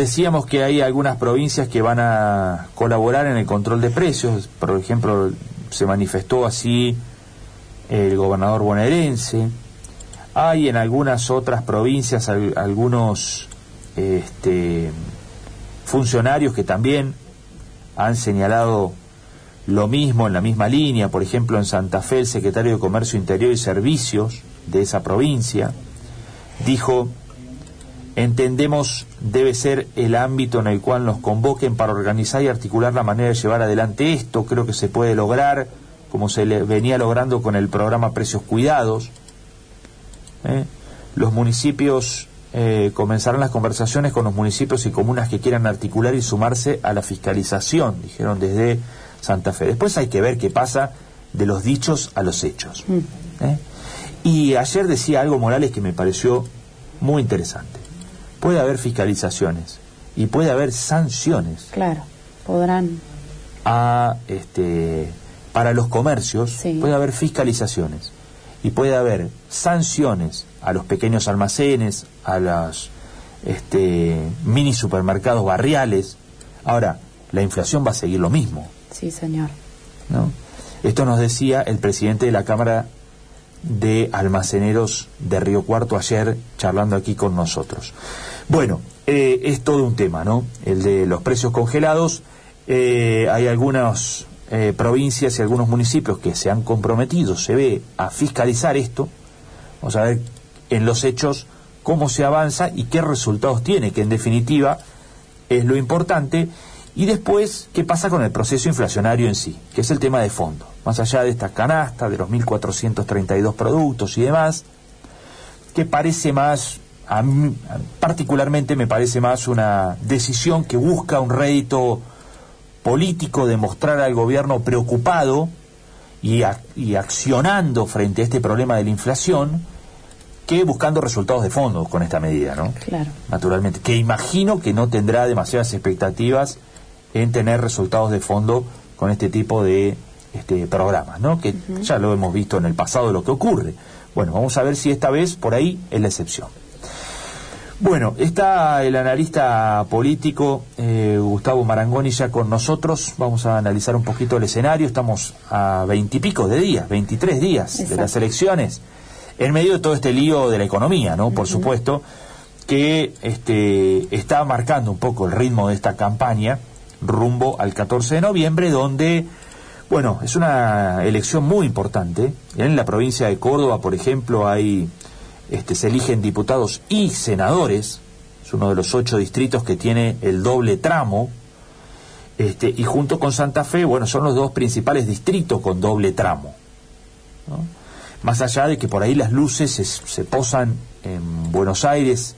decíamos que hay algunas provincias que van a colaborar en el control de precios. Por ejemplo, se manifestó así el gobernador bonaerense. Hay en algunas otras provincias algunos este, funcionarios que también han señalado lo mismo en la misma línea, por ejemplo en Santa Fe el secretario de Comercio Interior y Servicios de esa provincia dijo, entendemos debe ser el ámbito en el cual nos convoquen para organizar y articular la manera de llevar adelante esto, creo que se puede lograr como se le venía logrando con el programa Precios Cuidados. ¿eh? Los municipios eh, comenzarán las conversaciones con los municipios y comunas que quieran articular y sumarse a la fiscalización, dijeron desde Santa Fe. Después hay que ver qué pasa de los dichos a los hechos. Mm. ¿eh? Y ayer decía algo Morales que me pareció muy interesante. Puede haber fiscalizaciones y puede haber sanciones. Claro, podrán. A, este, para los comercios puede haber fiscalizaciones y puede haber sanciones a los pequeños almacenes, a los este, mini supermercados barriales. Ahora, la inflación va a seguir lo mismo. Sí, señor. ¿No? Esto nos decía el presidente de la Cámara de Almaceneros de Río Cuarto ayer charlando aquí con nosotros. Bueno, eh, es todo un tema, ¿no? El de los precios congelados. Eh, hay algunas eh, provincias y algunos municipios que se han comprometido, se ve, a fiscalizar esto. Vamos a ver en los hechos cómo se avanza y qué resultados tiene, que en definitiva es lo importante. Y después, ¿qué pasa con el proceso inflacionario en sí? Que es el tema de fondo. Más allá de esta canasta, de los 1.432 productos y demás, que parece más, a mí, particularmente me parece más una decisión que busca un rédito político de mostrar al gobierno preocupado y, y accionando frente a este problema de la inflación, que buscando resultados de fondo con esta medida, ¿no? Claro. Naturalmente, que imagino que no tendrá demasiadas expectativas en tener resultados de fondo con este tipo de este, programas, ¿no? Que ya lo hemos visto en el pasado lo que ocurre. Bueno, vamos a ver si esta vez por ahí es la excepción. Bueno, está el analista político eh, Gustavo Marangoni ya con nosotros. Vamos a analizar un poquito el escenario. Estamos a veintipico de días, veintitrés días de las elecciones, en medio de todo este lío de la economía, ¿no? Por supuesto, que este, está marcando un poco el ritmo de esta campaña rumbo al 14 de noviembre, donde, bueno, es una elección muy importante. En la provincia de Córdoba, por ejemplo, hay, este, se eligen diputados y senadores, es uno de los ocho distritos que tiene el doble tramo, este, y junto con Santa Fe, bueno, son los dos principales distritos con doble tramo. Más allá de que por ahí las luces se, se posan en Buenos Aires,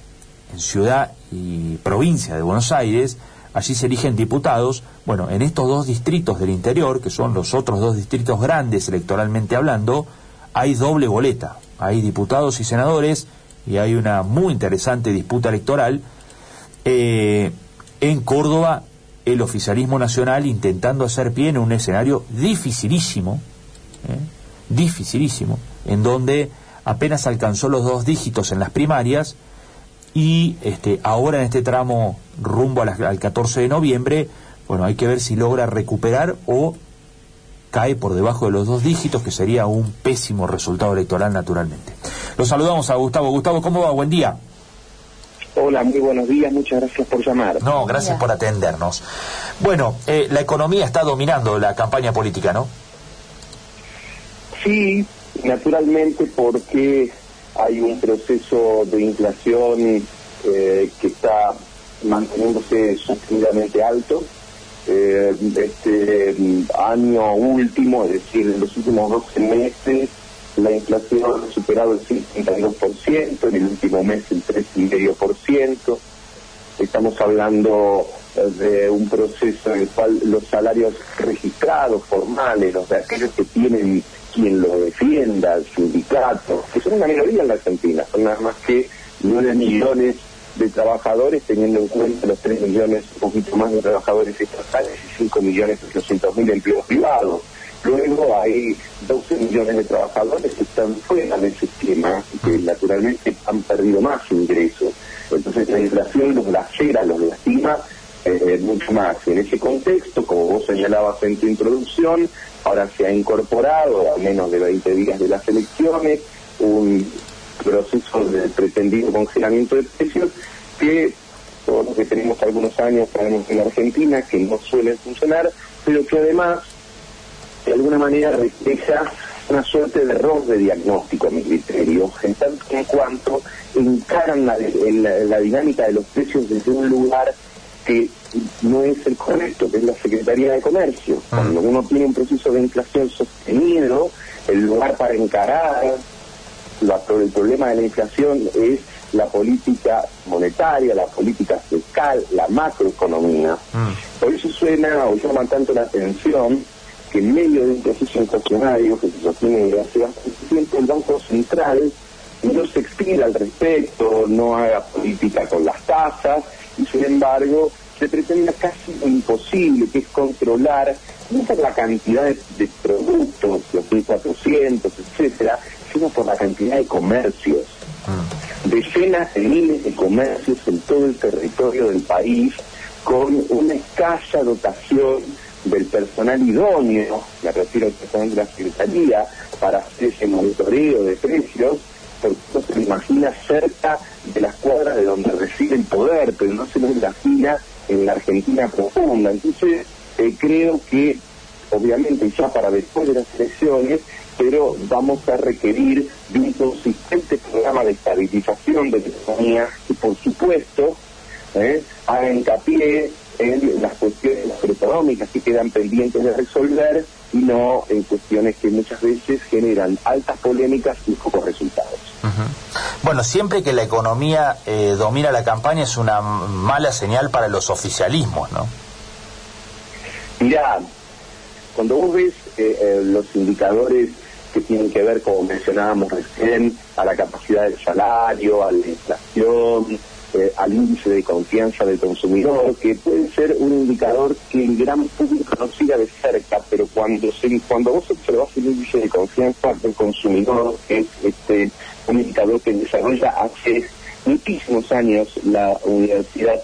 en ciudad y provincia de Buenos Aires, allí se eligen diputados. Bueno, en estos dos distritos del interior, que son los otros dos distritos grandes electoralmente hablando, hay doble boleta. Hay diputados y senadores y hay una muy interesante disputa electoral. Eh, en Córdoba, el oficialismo nacional intentando hacer pie en un escenario dificilísimo, ¿eh? dificilísimo, en donde apenas alcanzó los dos dígitos en las primarias, y este, ahora en este tramo rumbo al 14 de noviembre, bueno, hay que ver si logra recuperar o cae por debajo de los dos dígitos, que sería un pésimo resultado electoral naturalmente. Los saludamos a Gustavo. Gustavo, ¿cómo va? Buen día. Hola, muy buenos días, muchas gracias por llamar. No, gracias por atendernos. Bueno, eh, la economía está dominando la campaña política, ¿no? Sí, naturalmente porque hay un proceso de inflación eh, que está manteniéndose sostenidamente alto. Eh, este año último, es decir, en los últimos 12 meses, la inflación ha superado el 52%, en el último mes el 3,5%. Estamos hablando de un proceso en el cual los salarios registrados, formales, los de aquellos que tienen quien lo defienda, el sindicato, que son una minoría en la Argentina, son nada más que 9 millones de trabajadores, teniendo en cuenta los 3 millones, un poquito más de trabajadores estatales y 5 millones 800 mil empleos privados. Luego hay 12 millones de trabajadores que están fuera de ese esquema y que naturalmente han perdido más ingresos. Entonces la inflación los lacera, los lastima eh, mucho más. En ese contexto, como vos señalabas en tu introducción, ahora se ha incorporado a menos de 20 días de las elecciones un proceso de pretendido congelamiento de precios que todos los que tenemos algunos años sabemos en Argentina que no suelen funcionar, pero que además de alguna manera refleja una suerte de error de diagnóstico a mi criterio, en tanto en cuanto encaran la, la dinámica de los precios desde un lugar que no es el correcto, que es la Secretaría de Comercio. Ah. Cuando uno tiene un proceso de inflación sostenido, el lugar para encarar el problema de la inflación es la política monetaria, la política fiscal, la macroeconomía. Ah. Por eso suena o llama tanto la atención que en medio de un proceso inflacionario que se sostiene desde hace bastante tiempo, el Banco Central no se expira al respecto, no haga política con las tasas y sin embargo se pretende casi imposible, que es controlar no por la cantidad de, productos, los 1.400, etcétera, sino por la cantidad de comercios. Ah. Decenas de miles de comercios en todo el territorio del país con una escasa dotación del personal idóneo, me refiero al personal de la Secretaría, para hacer ese monitoreo de precios, porque uno se lo imagina cerca de las cuadras de donde reside el poder, pero no se lo imagina en la Argentina profunda. Entonces, eh, creo que, obviamente, ya para después de las elecciones, pero vamos a requerir de un consistente programa de estabilización de la economía y, por supuesto, eh, haga hincapié en las cuestiones económicas que quedan pendientes de resolver y no en cuestiones que muchas veces generan altas polémicas y pocos resultados. Bueno, siempre que la economía eh, domina la campaña es una mala señal para los oficialismos, ¿no? Mirá, cuando vos ves eh, eh, los indicadores que tienen que ver, como mencionábamos recién, a la capacidad del salario, a la inflación, eh, al índice de confianza del consumidor, que puede ser un indicador que el gran público no siga de cerca, pero cuando se, cuando vos observas el índice de confianza del consumidor, que es este, un indicador que desarrolla hace muchísimos años la Universidad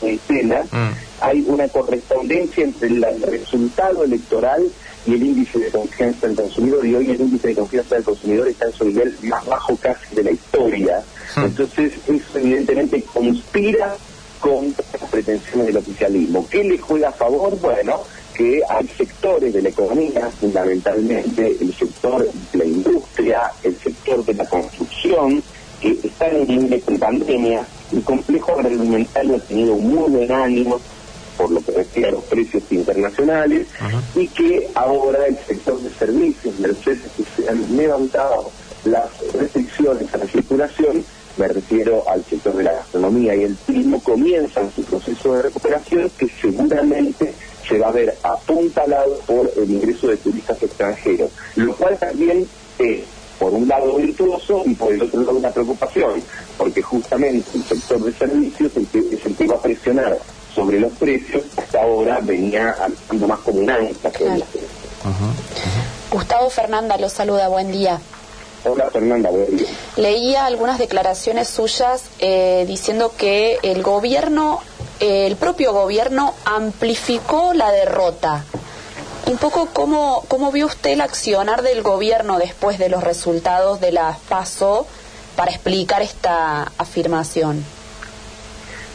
de Estela, mm. hay una correspondencia entre el resultado electoral y el índice de confianza del consumidor, y hoy el índice de confianza del consumidor está en su nivel más bajo casi de la historia. Hmm. Entonces, eso evidentemente conspira contra las pretensiones del oficialismo. ¿Qué le juega a favor? Bueno, que hay sectores de la economía, fundamentalmente el sector de la industria, el sector de la construcción, que están en nivel de pandemia. El complejo agroalimentario ha tenido un muy buen ánimo, por lo que refiere a los precios internacionales, y que ahora el sector de servicios, mercedes que se han levantado las restricciones a la circulación, me refiero al sector de la gastronomía y el turismo, comienzan su proceso de recuperación que seguramente se va a ver apuntalado por el ingreso de turistas extranjeros, lo cual también es por un lado virtuoso por el otro lado una preocupación, porque justamente el sector de servicios es el que va a presionar sobre los precios, hasta ahora venía actuando más como un ancla. Gustavo Fernanda lo saluda, buen día. Hola Fernanda, buen día. Leía algunas declaraciones suyas eh, diciendo que el gobierno, eh, el propio gobierno amplificó la derrota. Un poco cómo, cómo vio usted el accionar del gobierno después de los resultados de la PASO para explicar esta afirmación.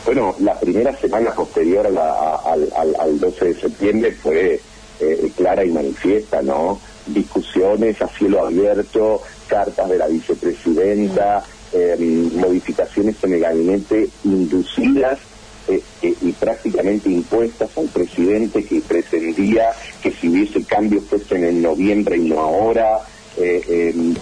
Bueno, la primera semana posterior al, 12 de septiembre fue eh, clara y manifiesta, ¿no? Discusiones a cielo abierto, cartas de la vicepresidenta, em, modificaciones en el gabinete inducidas eh, eh, y prácticamente impuestas al presidente que pretendía que si hubiese cambios fuesen en noviembre y no ahora, em,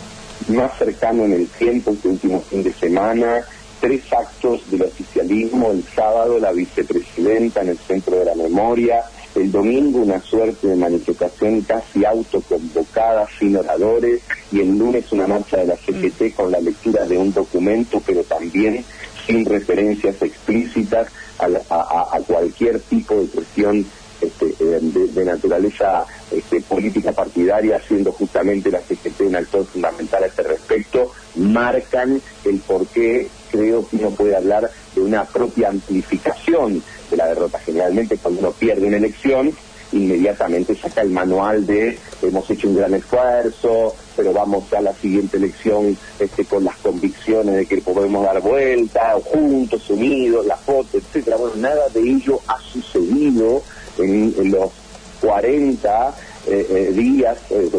más cercano en el tiempo, este último fin de semana, tres actos del oficialismo, el sábado la vicepresidenta en el Centro de la Memoria, el domingo una suerte de manifestación casi autoconvocada, sin oradores, y el lunes una marcha de la CGT con la lectura de un documento, pero también sin referencias explícitas a, cualquier tipo de cuestión este, de, naturaleza este, política partidaria, siendo justamente la CGT un actor fundamental a este respecto, marcan el por qué creo que uno puede hablar de una propia amplificación de la derrota. Generalmente cuando uno pierde una elección, inmediatamente saca el manual de hemos hecho un gran esfuerzo, pero vamos a la siguiente elección este, con las convicciones de que podemos dar vuelta, juntos, unidos, la foto, etcétera. Bueno, nada de ello ha sucedido en, los 40 eh, eh, días eh,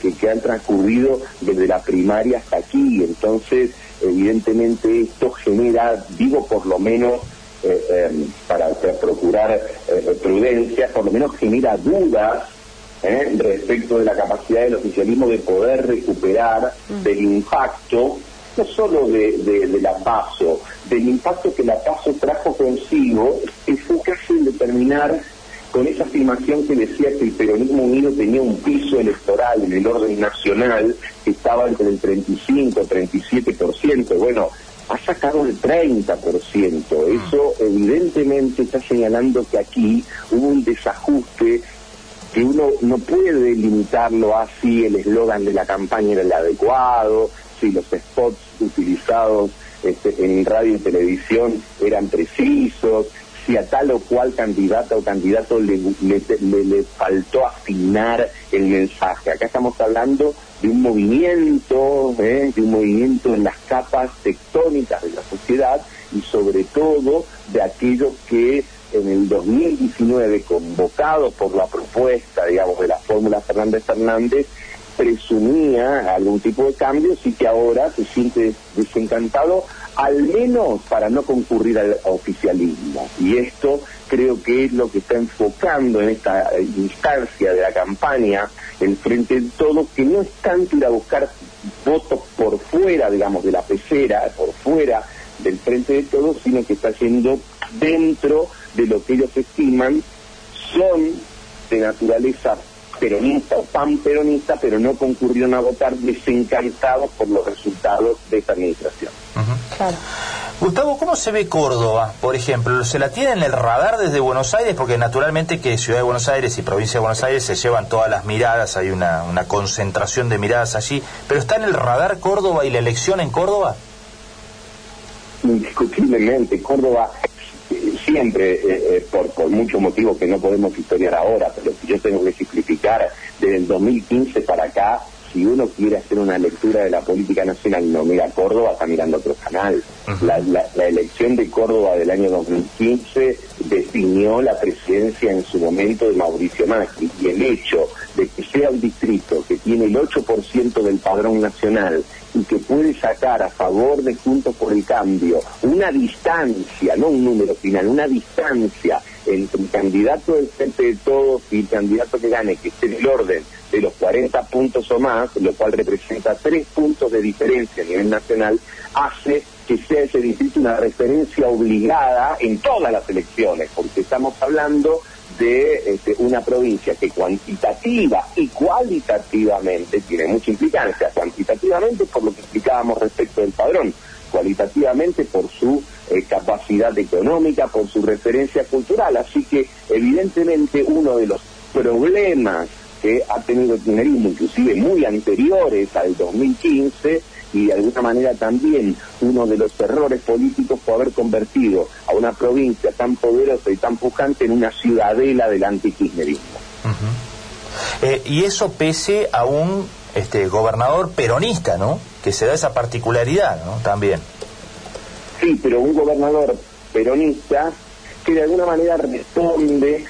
que, que, han transcurrido desde la primaria hasta aquí. Entonces, evidentemente esto genera, digo por lo menos, para, procurar prudencia, por lo menos genera dudas respecto de la capacidad del oficialismo de poder recuperar mm. del impacto no solo de, la PASO, del impacto que la PASO trajo consigo, enfocarse en determinar con esa afirmación que decía que el peronismo unido tenía un piso electoral en el orden nacional que estaba entre el 35 y 37%. Bueno, ha sacado el 30%. Eso evidentemente está señalando que aquí hubo un desajuste que uno no puede limitarlo así, el eslogan de la campaña era el adecuado, si los spots utilizados este, en radio y televisión eran precisos, si a tal o cual candidata o candidato le, le, faltó afinar el mensaje. Acá estamos hablando de un movimiento, ¿eh? de un movimiento en las capas tectónicas de la sociedad y sobre todo de aquellos que en el 2019, convocado por la propuesta, digamos, de la fórmula Fernández Fernández, presumía algún tipo de cambios y que ahora se siente desencantado, al menos para no concurrir al oficialismo. Y esto creo que es lo que está enfocando en esta instancia de la campaña el Frente de Todos, que no es tanto ir a buscar votos por fuera, digamos, de la pecera, por fuera del Frente de Todos, sino que está yendo dentro de lo que ellos estiman son de naturaleza peronista o pan peronista, pero no concurrieron a votar desencantados por los resultados de esta administración. Gustavo, ¿cómo se ve Córdoba, por ejemplo? ¿Se la tiene en el radar desde Buenos Aires? Porque naturalmente que Ciudad de Buenos Aires y Provincia de Buenos Aires se llevan todas las miradas, hay una, una concentración de miradas allí, pero ¿está en el radar Córdoba y la elección en Córdoba? Indiscutiblemente, Córdoba siempre, eh, eh, por, por muchos motivos que no podemos historiar ahora, pero si yo tengo que simplificar, desde el 2015 para acá, si uno quiere hacer una lectura de la política nacional y no mira Córdoba, está mirando otro canal. la, la, elección de Córdoba del año 2015 definió la presidencia en su momento de Mauricio Macri y el hecho de que sea un distrito que tiene el 8% del padrón nacional y que puede sacar a favor de Juntos por el Cambio una distancia, no un número final, una distancia entre el candidato del frente de todos y el candidato que gane, que esté en el orden de los 40 puntos o más, lo cual representa tres puntos de diferencia a nivel nacional, hace que sea ese distrito una referencia obligada en todas las elecciones, porque estamos hablando de este, una provincia que cuantitativa y cualitativamente tiene mucha implicancia, cuantitativamente por lo que explicábamos respecto del padrón, cualitativamente por su eh, capacidad económica, por su referencia cultural. Así que evidentemente uno de los problemas que ha tenido el kirchnerismo, inclusive muy anteriores al 2015, y de alguna manera también uno de los errores políticos fue haber convertido a una provincia tan poderosa y tan pujante en una ciudadela del antikirchnerismo. Eh, y eso pese a un este, gobernador peronista, ¿no? Que se da esa particularidad, ¿no? También. Sí, pero un gobernador peronista que de alguna manera responde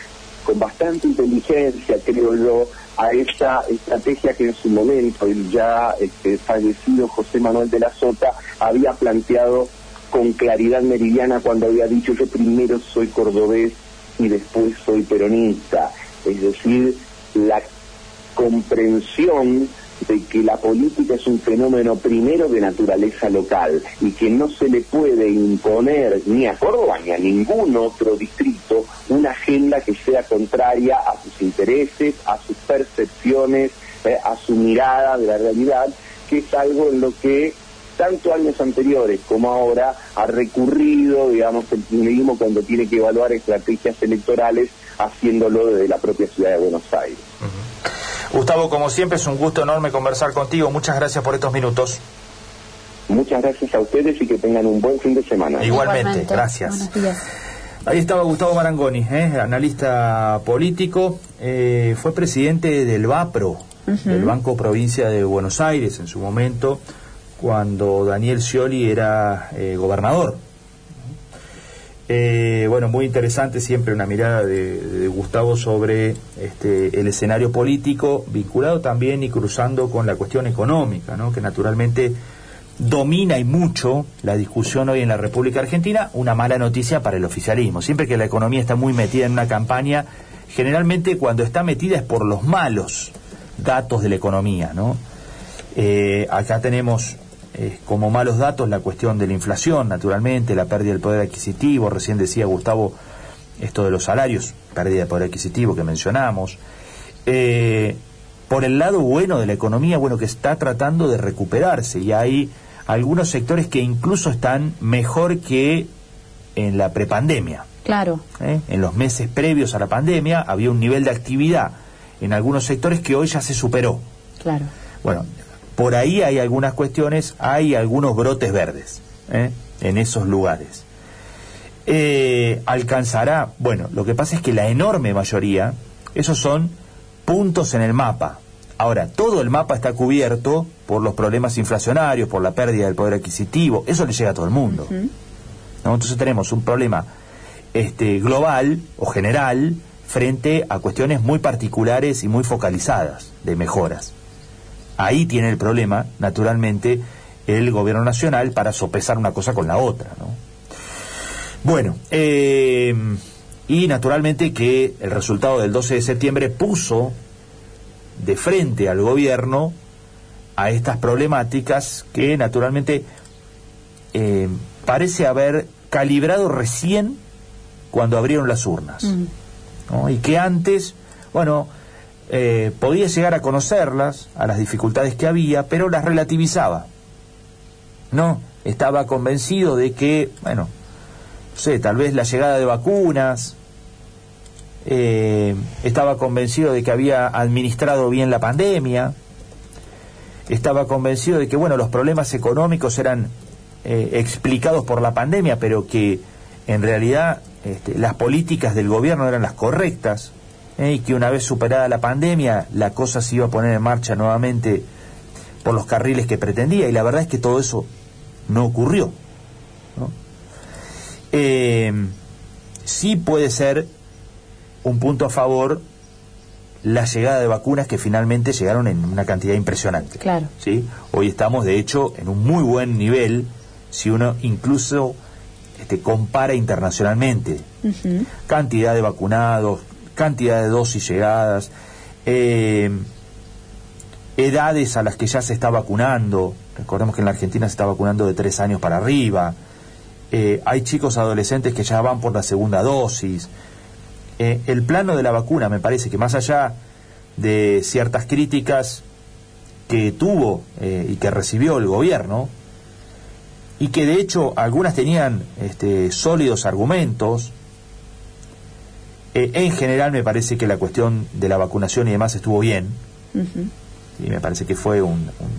con bastante inteligencia, creo yo, a esa estrategia que en su momento el ya este, fallecido José Manuel de la Sota había planteado con claridad meridiana cuando había dicho yo primero soy cordobés y después soy peronista. Es decir, la comprensión de que la política es un fenómeno primero de naturaleza local y que no se le puede imponer ni a Córdoba ni a ningún otro distrito una agenda que sea contraria a sus intereses, a sus percepciones, eh, a su mirada de la realidad, que es algo en lo que tanto años anteriores como ahora, ha recurrido, digamos, el mismo cuando tiene que evaluar estrategias electorales, haciéndolo desde la propia ciudad de Buenos Aires. Gustavo, como siempre, es un gusto enorme conversar contigo. Muchas gracias por estos minutos. Muchas gracias a ustedes y que tengan un buen fin de semana. Igualmente, gracias. Ahí estaba Gustavo Marangoni, ¿eh? analista político, eh, fue presidente del BAPRO, del Banco Provincia de Buenos Aires en su momento, cuando Daniel Scioli era eh, gobernador. Bueno, muy interesante siempre una mirada de, Gustavo sobre este, el escenario político, vinculado también y cruzando con la cuestión económica, ¿no? que naturalmente domina y mucho la discusión hoy en la República Argentina, una mala noticia para el oficialismo. Siempre que la economía está muy metida en una campaña, generalmente cuando está metida es por los malos datos de la economía, ¿no? Eh, acá tenemos eh, como malos datos la cuestión de la inflación, naturalmente, la pérdida del poder adquisitivo, recién decía Gustavo esto de los salarios, pérdida de poder adquisitivo que mencionamos. Eh, por el lado bueno de la economía, bueno, que está tratando de recuperarse y hay algunos sectores que incluso están mejor que en la prepandemia. Claro. ¿Eh? En los meses previos a la pandemia había un nivel de actividad en algunos sectores que hoy ya se superó. Claro. Bueno, por ahí hay algunas cuestiones, hay algunos brotes verdes ¿eh? en esos lugares. Eh, alcanzará, bueno, lo que pasa es que la enorme mayoría, esos son puntos en el mapa, Ahora, todo el mapa está cubierto por los problemas inflacionarios, por la pérdida del poder adquisitivo, eso le llega a todo el mundo. Entonces tenemos un problema este, global o general frente a cuestiones muy particulares y muy focalizadas de mejoras. Ahí tiene el problema, naturalmente, el gobierno nacional para sopesar una cosa con la otra. Bueno, eh, y naturalmente que el resultado del 12 de septiembre puso de frente al gobierno a estas problemáticas que naturalmente eh, parece haber calibrado recién cuando abrieron las urnas. Mm. Y que antes, bueno, eh, podía llegar a conocerlas, a las dificultades que había, pero las relativizaba. ¿No? Estaba convencido de que, bueno, no sé, tal vez la llegada de vacunas, eh, estaba convencido de que había administrado bien la pandemia, estaba convencido de que, bueno, los problemas económicos eran eh, explicados por la pandemia, pero que en realidad este, las políticas del gobierno eran las correctas, eh, y que una vez superada la pandemia la cosa se iba a poner en marcha nuevamente por los carriles que pretendía, y la verdad es que todo eso no ocurrió. sí puede ser un punto a favor la llegada de vacunas que finalmente llegaron en una cantidad impresionante. Claro. ¿sí? Hoy estamos, de hecho, en un muy buen nivel, si uno incluso este, compara internacionalmente. Cantidad de vacunados, cantidad de dosis llegadas, eh, edades a las que ya se está vacunando. Recordemos que en la Argentina se está vacunando de tres años para arriba. Eh, hay chicos adolescentes que ya van por la segunda dosis. Eh, el plano de la vacuna, me parece que más allá de ciertas críticas que tuvo y que recibió el gobierno, y que de hecho algunas tenían este, sólidos argumentos, eh, en general me parece que la cuestión de la vacunación y demás estuvo bien, y me parece que fue un, un,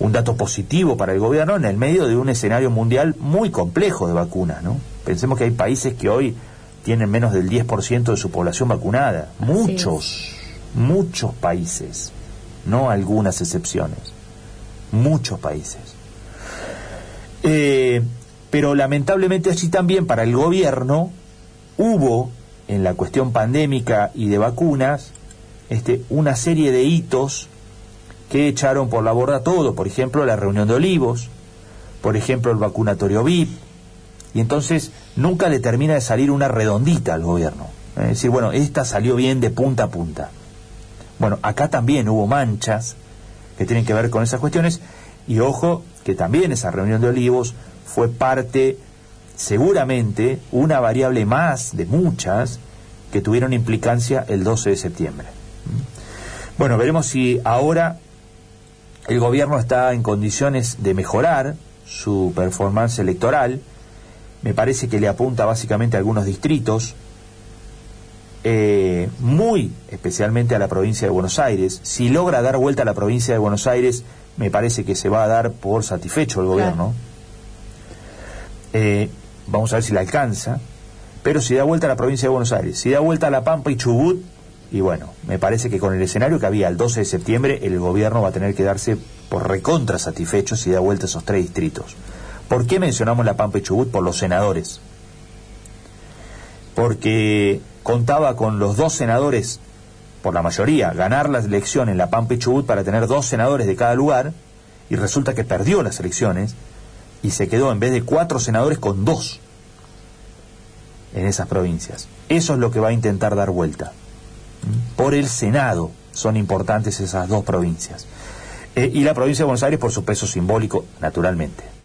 un, dato positivo para el gobierno en el medio de un escenario mundial muy complejo de vacunas. ¿no? Pensemos que hay países que hoy tienen menos del 10% de su población vacunada. Muchos, muchos países, no algunas excepciones, muchos países. Eh, pero lamentablemente así también para el gobierno hubo en la cuestión pandémica y de vacunas este, una serie de hitos que echaron por la borda todo, por ejemplo la reunión de olivos, por ejemplo el vacunatorio VIP, y entonces nunca le termina de salir una redondita al gobierno. Es decir, bueno, esta salió bien de punta a punta. Bueno, acá también hubo manchas que tienen que ver con esas cuestiones y ojo que también esa reunión de olivos fue parte, seguramente, una variable más de muchas que tuvieron implicancia el 12 de septiembre. Bueno, veremos si ahora el gobierno está en condiciones de mejorar su performance electoral. Me parece que le apunta básicamente a algunos distritos, eh, muy especialmente a la provincia de Buenos Aires. Si logra dar vuelta a la provincia de Buenos Aires, me parece que se va a dar por satisfecho el gobierno. Eh, vamos a ver si la alcanza. Pero si da vuelta a la provincia de Buenos Aires, si da vuelta a La Pampa y Chubut, y bueno, me parece que con el escenario que había el 12 de septiembre, el gobierno va a tener que darse por recontra satisfecho si da vuelta a esos tres distritos. ¿Por qué mencionamos La Pampa y Chubut? Por los senadores. Porque contaba con los dos senadores, por la mayoría, ganar la elección en La Pampa y Chubut para tener dos senadores de cada lugar, y resulta que perdió las elecciones y se quedó en vez de cuatro senadores con dos en esas provincias. Eso es lo que va a intentar dar vuelta. Por el Senado son importantes esas dos provincias. Eh, y la provincia de Buenos Aires por su peso simbólico, naturalmente.